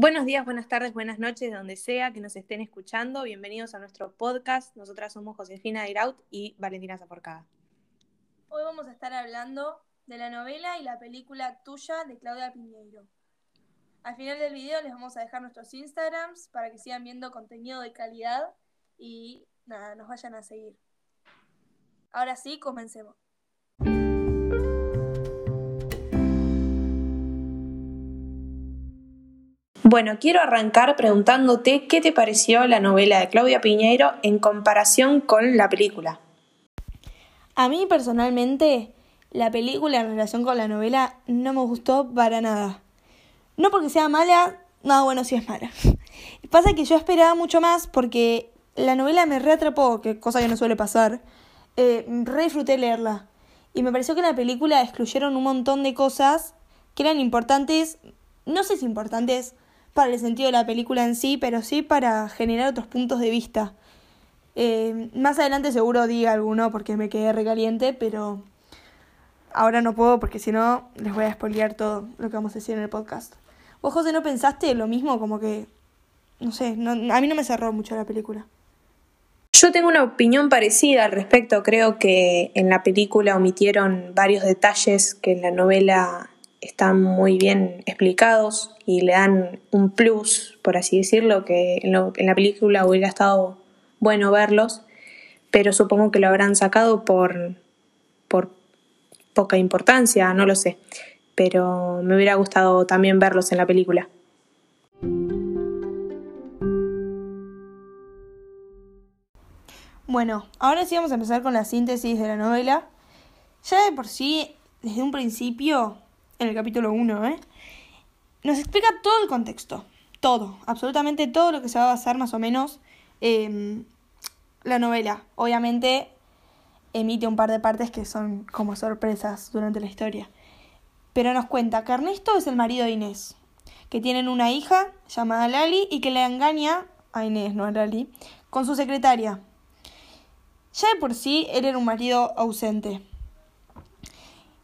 Buenos días, buenas tardes, buenas noches, donde sea que nos estén escuchando. Bienvenidos a nuestro podcast. Nosotras somos Josefina Iraut y Valentina Zaforcada. Hoy vamos a estar hablando de la novela y la película Tuya de Claudia Piñeiro. Al final del video les vamos a dejar nuestros Instagrams para que sigan viendo contenido de calidad y nada, nos vayan a seguir. Ahora sí, comencemos. Bueno, quiero arrancar preguntándote qué te pareció la novela de Claudia Piñeiro en comparación con la película. A mí personalmente, la película en relación con la novela no me gustó para nada. No porque sea mala, no, bueno, sí es mala. Pasa que yo esperaba mucho más porque la novela me reatrapó, que cosa que no suele pasar. Eh, re disfruté leerla. Y me pareció que en la película excluyeron un montón de cosas que eran importantes, no sé si importantes, para el sentido de la película en sí, pero sí para generar otros puntos de vista. Eh, más adelante seguro diga alguno porque me quedé recaliente, pero ahora no puedo porque si no les voy a spoilear todo lo que vamos a decir en el podcast. ¿Vos, José, no pensaste lo mismo? Como que, no sé, a mí no me cerró mucho la película. Yo tengo una opinión parecida al respecto. Creo que en la película omitieron varios detalles que en la novela están muy bien explicados y le dan un plus, por así decirlo, que en, la película hubiera estado bueno verlos, pero supongo que lo habrán sacado por, por poca importancia, no lo sé, pero me hubiera gustado también verlos en la película. Bueno, ahora sí vamos a empezar con la síntesis de la novela. Ya de por sí, desde un principio, en el capítulo 1, ¿eh? nos explica todo el contexto. Todo, absolutamente todo lo que se va a basar más o menos eh, la novela. Obviamente emite un par de partes que son como sorpresas durante la historia. Pero nos cuenta que Ernesto es el marido de Inés, que tienen una hija llamada Lali y que le engaña a Inés, no a Lali, con su secretaria. Ya de por sí él era un marido ausente.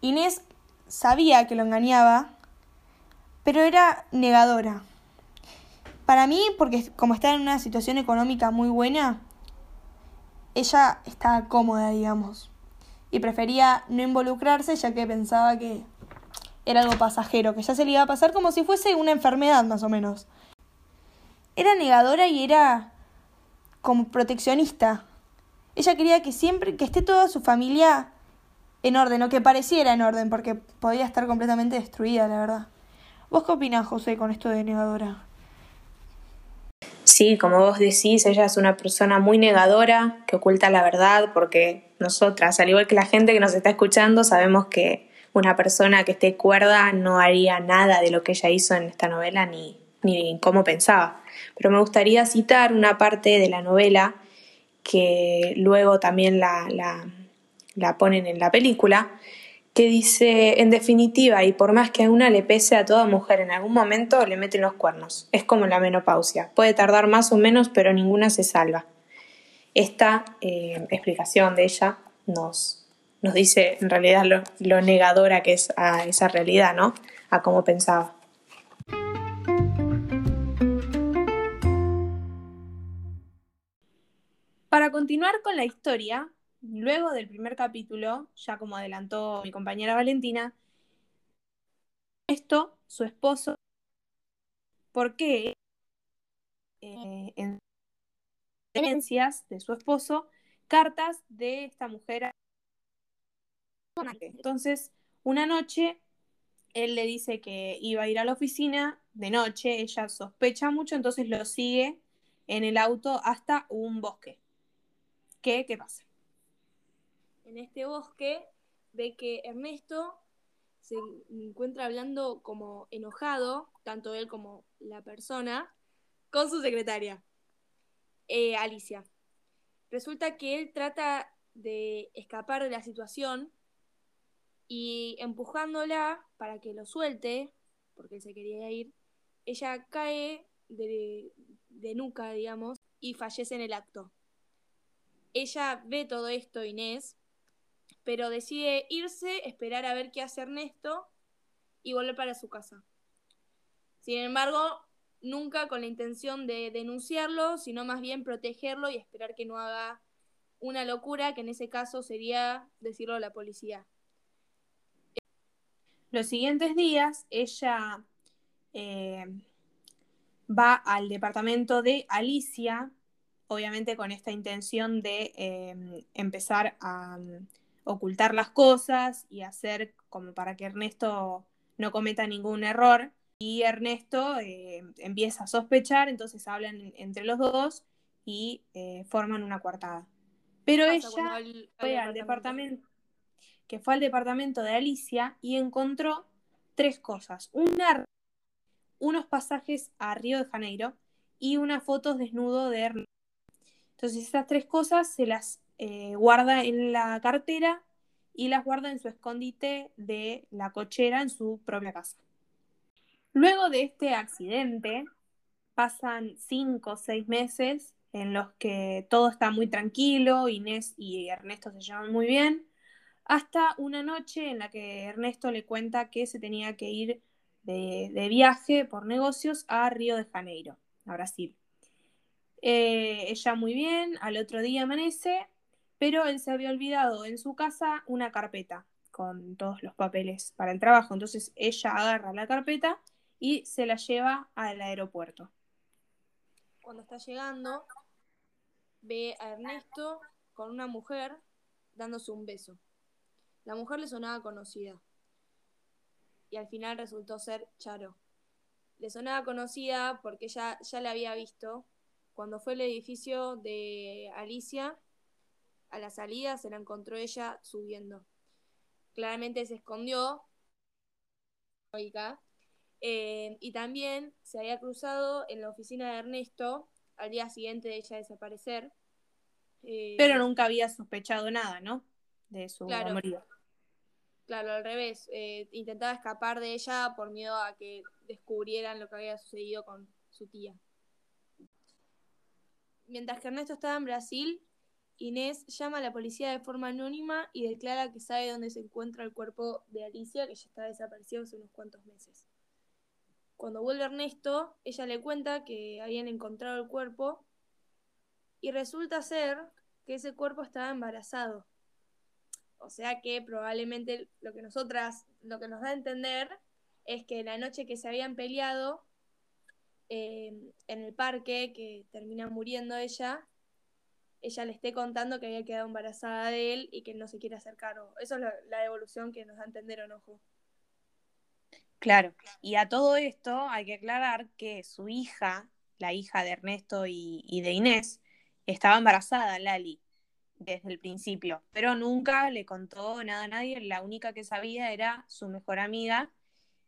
Inés sabía que lo engañaba, pero era negadora. Para mí, porque como está en una situación económica muy buena, ella estaba cómoda, digamos, y prefería no involucrarse ya que pensaba que era algo pasajero, que ya se le iba a pasar como si fuese una enfermedad más o menos. Era negadora y era como proteccionista. Ella quería que siempre, que esté toda su familia en orden, o que pareciera en orden, porque podía estar completamente destruida, la verdad. ¿Vos qué opinás, José, con esto de negadora? Sí, como vos decís, ella es una persona muy negadora, que oculta la verdad, porque nosotras, al igual que la gente que nos está escuchando, sabemos que una persona que esté cuerda no haría nada de lo que ella hizo en esta novela ni, ni cómo pensaba. Pero me gustaría citar una parte de la novela que luego también la, la la ponen en la película, que dice, en definitiva, y por más que a una le pese a toda mujer en algún momento, le meten los cuernos. Es como la menopausia. Puede tardar más o menos, pero ninguna se salva. Esta eh, explicación de ella nos, nos dice en realidad lo, lo negadora que es a esa realidad, ¿no? A cómo pensaba. Para continuar con la historia, luego del primer capítulo, ya como adelantó mi compañera Valentina, esto, su esposo, ¿por qué eh, en de su esposo, cartas de esta mujer. Entonces, una noche, él le dice que iba a ir a la oficina de noche, ella sospecha mucho, entonces lo sigue en el auto hasta un bosque. ¿Qué, qué pasa? En este bosque, ve que Ernesto se encuentra hablando como enojado, tanto él como la persona, con su secretaria, eh, Alicia. Resulta que él trata de escapar de la situación y empujándola para que lo suelte, porque él se quería ir, ella cae de, de nuca, digamos, y fallece en el acto. Ella ve todo esto, Inés, pero decide irse, esperar a ver qué hace Ernesto y volver para su casa. Sin embargo, nunca con la intención de denunciarlo, sino más bien protegerlo y esperar que no haga una locura, que en ese caso sería decirlo a la policía. Los siguientes días, ella eh, va al departamento de Alicia, obviamente con esta intención de em, empezar a ocultar las cosas y hacer como para que Ernesto no cometa ningún error. Y Ernesto eh, empieza a sospechar, entonces hablan entre los dos y eh, forman una coartada. Pero ella fue al departamento, que fue al departamento de Alicia y encontró tres cosas. Una, unos pasajes a Río de Janeiro y unas fotos desnudo de Ernesto. Entonces estas tres cosas se las eh, guarda en la cartera y las guarda en su escondite de la cochera en su propia casa. Luego de este accidente, pasan cinco o seis meses en los que todo está muy tranquilo, Inés y Ernesto se llevan muy bien, hasta una noche en la que Ernesto le cuenta que se tenía que ir de, viaje por negocios a Río de Janeiro, a Brasil. Eh, ella muy bien, al otro día amanece, pero él se había olvidado en su casa una carpeta con todos los papeles para el trabajo. Entonces ella agarra la carpeta y se la lleva al aeropuerto. Cuando está llegando, ve a Ernesto con una mujer dándose un beso. La mujer le sonaba conocida y al final resultó ser Charo. Le sonaba conocida porque ella ya la había visto cuando fue al edificio de Alicia, a la salida se la encontró ella subiendo. Claramente se escondió. Eh, y también se había cruzado en la oficina de Ernesto al día siguiente de ella desaparecer. Eh, Pero nunca había sospechado nada, ¿no? De su claro, Claro, al revés. Eh, intentaba escapar de ella por miedo a que descubrieran lo que había sucedido con su tía. Mientras que Ernesto estaba en Brasil, Inés llama a la policía de forma anónima y declara que sabe dónde se encuentra el cuerpo de Alicia, que ya está desaparecido hace unos cuantos meses. Cuando vuelve Ernesto, ella le cuenta que habían encontrado el cuerpo y resulta ser que ese cuerpo estaba embarazado. O sea que probablemente lo que nosotras, lo que nos da a entender es que la noche que se habían peleado, eh, en el parque, que termina muriendo ella, ella le esté contando que había quedado embarazada de él y que no se quiere hacer cargo. Eso es la, evolución que nos da a entender Onojo. Claro, y a todo esto hay que aclarar que su hija, la hija de Ernesto y, y de Inés, estaba embarazada, Lali, desde el principio, pero nunca le contó nada a nadie, la única que sabía era su mejor amiga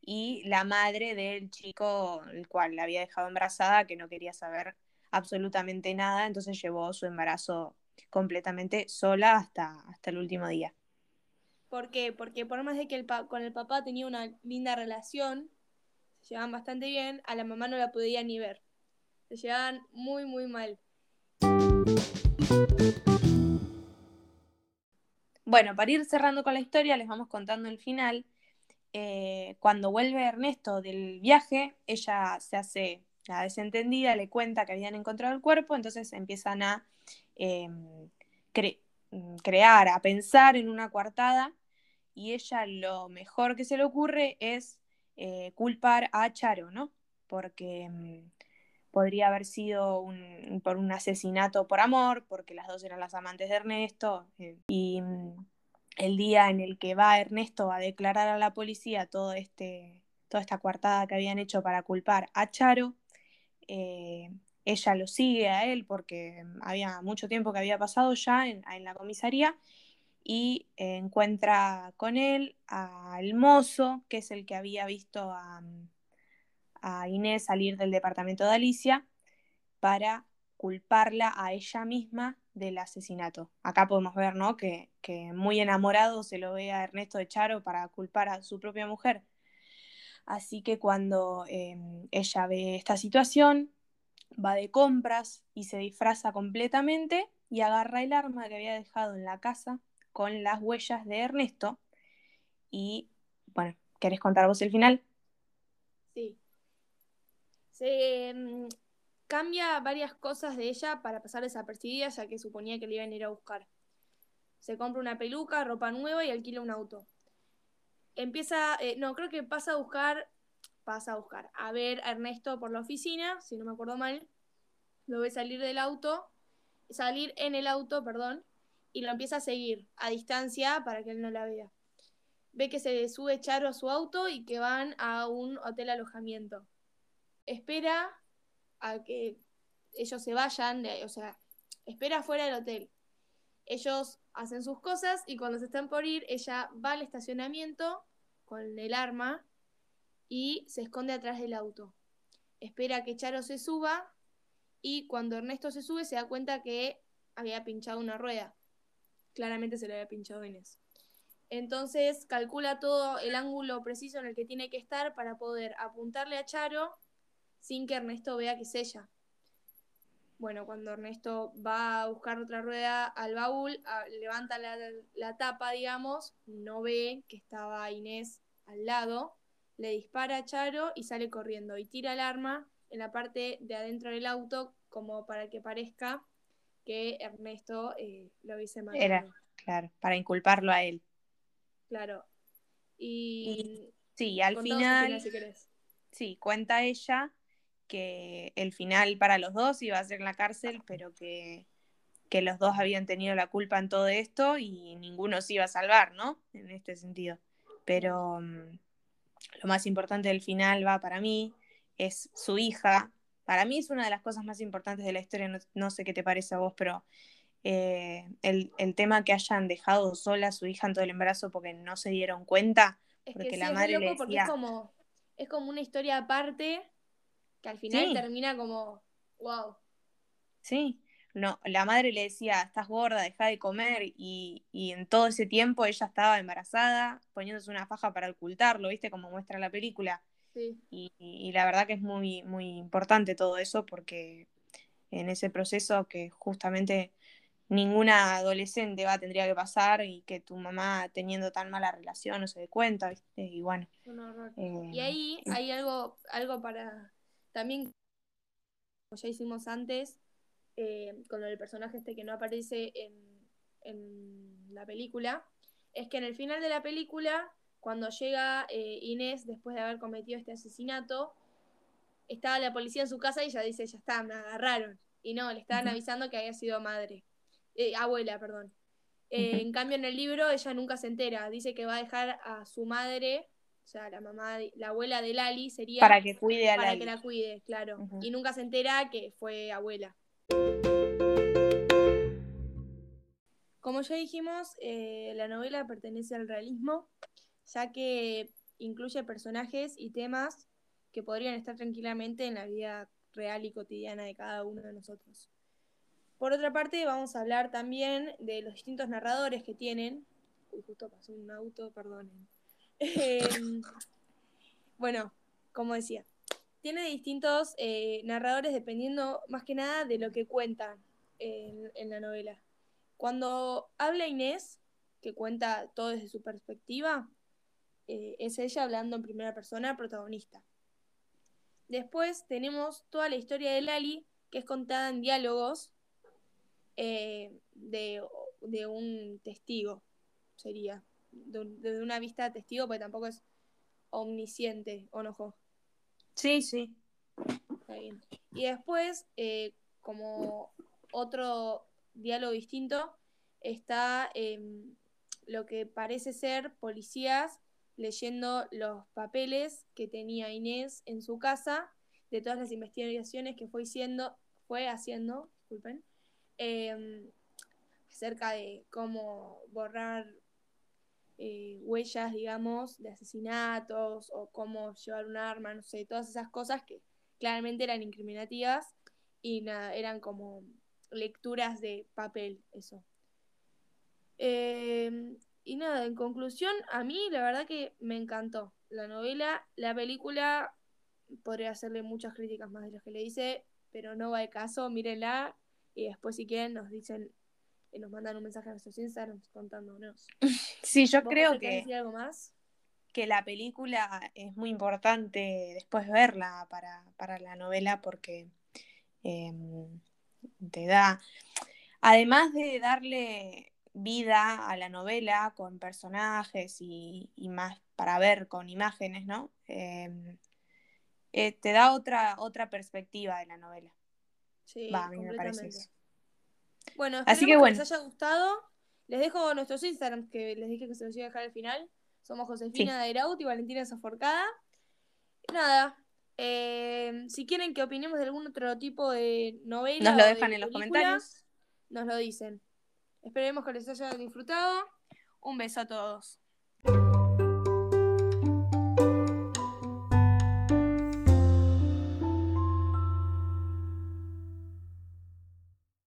y la madre del chico, el cual la había dejado embarazada, que no quería saber absolutamente nada, entonces llevó su embarazo completamente sola hasta, hasta el último día. ¿Por qué? Porque por más de que el con el papá tenía una linda relación, se llevaban bastante bien, a la mamá no la podía ni ver. Se llevaban muy, muy mal. Bueno, para ir cerrando con la historia, les vamos contando el final. Eh, cuando vuelve Ernesto del viaje, ella se hace la desentendida, le cuenta que habían encontrado el cuerpo, entonces empiezan a em, mm, crear, a pensar en una coartada, y ella lo mejor que se le ocurre es eh, culpar a Charo, ¿no? Porque em, podría haber sido por un asesinato por amor, porque las dos eran las amantes de Ernesto, eh, y mm, el día en el que va Ernesto a declarar a la policía todo este, toda esta coartada que habían hecho para culpar a Charo, eh, ella lo sigue a él porque había mucho tiempo que había pasado ya en, la comisaría y encuentra con él al mozo, que es el que había visto a, Inés salir del departamento de Alicia, para culparla a ella misma del asesinato. Acá podemos ver, ¿no? Que, muy enamorado se lo ve a Ernesto de Charo para culpar a su propia mujer. Así que cuando em, ella ve esta situación, va de compras y se disfraza completamente y agarra el arma que había dejado en la casa con las huellas de Ernesto. Y bueno, ¿querés contar vos el final? Sí. se mm, cambia varias cosas de ella para pasar desapercibida, ya que suponía que le iban a ir a buscar. Se compra una peluca, ropa nueva y alquila un auto. Empieza, eh, no, creo que pasa a buscar, pasa a buscar, a ver a Ernesto por la oficina, si no me acuerdo mal. Lo ve salir del auto, salir en el auto, perdón, y lo empieza a seguir a distancia para que él no la vea. Ve que se sube Charo a su auto y que van a un hotel alojamiento. Espera a que ellos se vayan, o sea, espera fuera del hotel. Ellos hacen sus cosas y cuando se están por ir, ella va al estacionamiento con el arma y se esconde atrás del auto. Espera que Charo se suba y cuando Ernesto se sube se da cuenta que había pinchado una rueda. Claramente se le había pinchado Inés. Entonces calcula todo el ángulo preciso en el que tiene que estar para poder apuntarle a Charo sin que Ernesto vea que es ella. Bueno, cuando Ernesto va a buscar otra rueda al baúl, levanta la, tapa, digamos, no ve que estaba Inés al lado, le dispara a Charo y sale corriendo y tira el arma en la parte de adentro del auto como para que parezca que Ernesto eh, lo hubiese matado. Era, claro, para inculparlo a él. Claro. Y, sí, al final, sí, cuenta ella que el final para los dos iba a ser en la cárcel, pero que, los dos habían tenido la culpa en todo esto y ninguno se iba a salvar, ¿no? En este sentido. Pero mm, lo más importante del final va para mí, es su hija. Para mí es una de las cosas más importantes de la historia, no, sé qué te parece a vos, pero eh, el, tema que hayan dejado sola a su hija en todo el embarazo porque no se dieron cuenta, porque la madre le decía... es como, es como una historia aparte que al final termina como, wow. Sí, no, la madre le decía, estás gorda, deja de comer, y, en todo ese tiempo ella estaba embarazada, poniéndose una faja para ocultarlo, ¿viste? Como muestra la película. Sí. Y, la verdad que es muy, muy importante todo eso porque en ese proceso que justamente ninguna adolescente va tendría que pasar y que tu mamá teniendo tan mala relación no se dé cuenta, ¿viste? Y bueno. y ahí hay algo, algo para también, como ya hicimos antes, eh, con el personaje este que no aparece en, la película, es que en el final de la película, cuando llega eh, Inés después de haber cometido este asesinato, estaba la policía en su casa y ella dice, ya está, me agarraron. Y no, le estaban avisando que había sido madre, eh, abuela, perdón. En cambio, en el libro ella nunca se entera, dice que va a dejar a su madre o sea, la mamá, la abuela de Lali sería... Para que cuide a Para que la cuide, claro. Y nunca se entera que fue abuela. Como ya dijimos, eh, la novela pertenece al realismo, ya que incluye personajes y temas que podrían estar tranquilamente en la vida real y cotidiana de cada uno de nosotros. Por otra parte, vamos a hablar también de los distintos narradores que tienen. Uy, justo pasó un auto, perdonen. Em, bueno, como decía, tiene distintos eh, narradores dependiendo más que nada de lo que cuentan en, la novela. Cuando habla Inés, que cuenta todo desde su perspectiva, eh, es ella hablando en primera persona, protagonista. Después tenemos toda la historia de Lali, que es contada en diálogos eh, de, de, un testigo, sería desde una vista testigo, porque tampoco es omnisciente, ¿o no, Sí, sí. Está bien. Y después, eh, como otro diálogo distinto, está em, lo que parece ser policías leyendo los papeles que tenía Inés en su casa de todas las investigaciones que fue haciendo, fue haciendo disculpen, em, acerca de cómo borrar eh, huellas, digamos, de asesinatos o cómo llevar un arma, no sé, todas esas cosas que claramente eran incriminativas y nada, eran como lecturas de papel, eso. Em, y nada, en conclusión, a mí la verdad que me encantó la novela, la película podría hacerle muchas críticas más de las que le hice, pero no va de caso, mírenla y después si quieren nos dicen nos mandan un mensaje a nuestros Instagram contándonos. Sí, yo creo que... decir algo más? que la película es muy importante después verla para, la novela porque em, te da, además de darle vida a la novela con personajes y, más para ver con imágenes, ¿no? Em, eh, te da otra, otra perspectiva de la novela. Sí, a mí me parece eso. Bueno, Así que, bueno. les haya gustado. Les dejo nuestros Instagrams que les dije que se los iba a dejar al final. Somos Josefina de Iraut y Valentina Zaforcada. Nada, eh, si quieren que opinemos de algún otro tipo de novela. Nos lo dejan en los comentarios. Nos lo dicen. Esperemos que les haya disfrutado. Un beso a todos.